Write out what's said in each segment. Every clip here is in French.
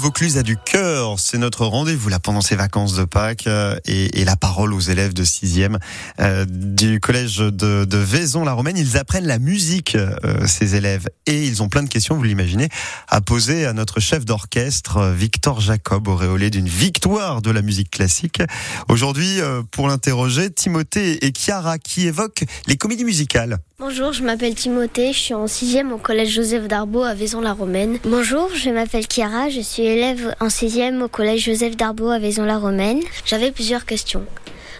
Vaucluse a du cœur, c'est notre rendez-vous là pendant ces vacances de Pâques euh, et, la parole aux élèves de 6e euh, du collège de, Vaison-la-Romaine. Ils apprennent la musique, euh, ces élèves, et ils ont plein de questions, vous l'imaginez, à poser à notre chef d'orchestre, Victor Jacob, auréolé d'une victoire de la musique classique. Aujourd'hui, pour l'interroger, Timothée et Chiara qui évoquent les comédies musicales. Bonjour, je m'appelle Timothée, je suis en 6e au collège Joseph Darbeau à Vaison-la-Romaine. Bonjour, je m'appelle Chiara, je suis élève en 6e au collège Joseph Darbeau à Vaison-la-Romaine. J'avais plusieurs questions.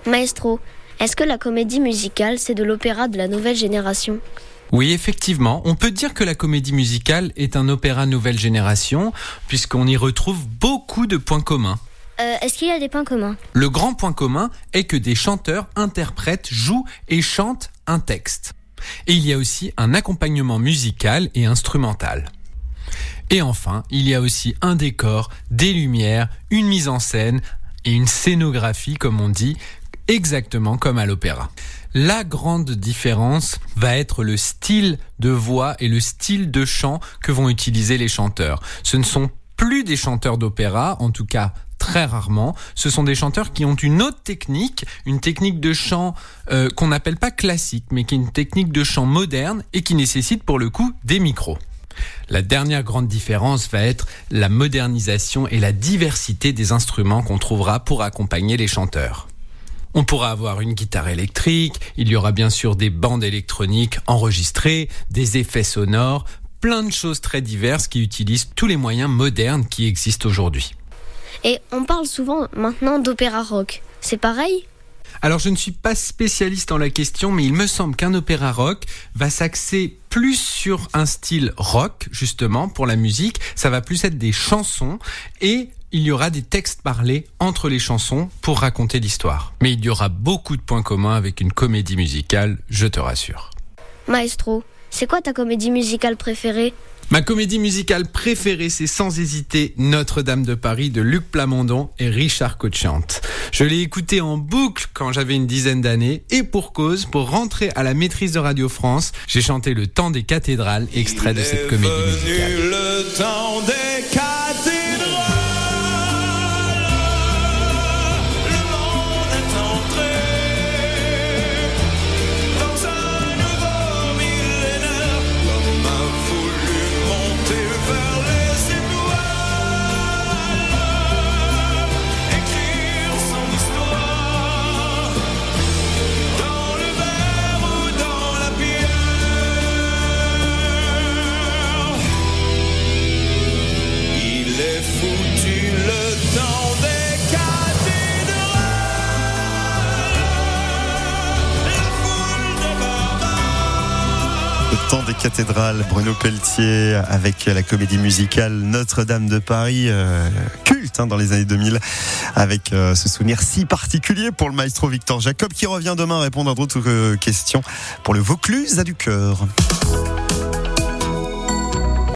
Maestro, est-ce que la comédie musicale, c'est de l'opéra de la nouvelle génération? Oui, effectivement, on peut dire que la comédie musicale est un opéra nouvelle génération, puisqu'on y retrouve beaucoup de points communs. euh, Est-ce qu'il y a des points communs? Le grand point commun est que des chanteurs interprètent, jouent et chantent un texte. Et il y a aussi un accompagnement musical et instrumental. Et enfin, il y a aussi un décor, des lumières, une mise en scène et une scénographie, comme on dit, exactement comme à l'opéra. La grande différence va être le style de voix et le style de chant que vont utiliser les chanteurs. Ce ne sont plus des chanteurs d'opéra, en tout cas très rarement. Ce sont des chanteurs qui ont une autre technique, une technique de chant euh, qu'on n'appelle pas classique, mais qui est une technique de chant moderne et qui nécessite pour le coup des micros. La dernière grande différence va être la modernisation et la diversité des instruments qu'on trouvera pour accompagner les chanteurs. On pourra avoir une guitare électrique, il y aura bien sûr des bandes électroniques enregistrées, des effets sonores, plein de choses très diverses qui utilisent tous les moyens modernes qui existent aujourd'hui. Et on parle souvent maintenant d'opéra rock. C'est pareil? Alors je ne suis pas spécialiste en la question, mais il me semble qu'un opéra rock va s'axer plus sur un style rock, justement, pour la musique. Ça va plus être des chansons et il y aura des textes parlés entre les chansons pour raconter l'histoire. Mais il y aura beaucoup de points communs avec une comédie musicale, je te rassure. Maestro, c'est quoi ta comédie musicale préférée? Ma comédie musicale préférée, c'est sans hésiter Notre-Dame de Paris de Luc Plamondon et Richard Cochante. Je l'ai écouté en boucle quand j'avais une dizaine d'années et pour cause, pour rentrer à la maîtrise de Radio France, j'ai chanté le temps des cathédrales, extrait de cette comédie musicale. Le temps des cathédrales, Bruno Pelletier avec la comédie musicale Notre-Dame de Paris, euh, culte hein, dans les années 2000, avec euh, ce souvenir si particulier pour le maestro Victor Jacob qui revient demain répondre à d'autres euh, questions pour le Vaucluse à du cœur.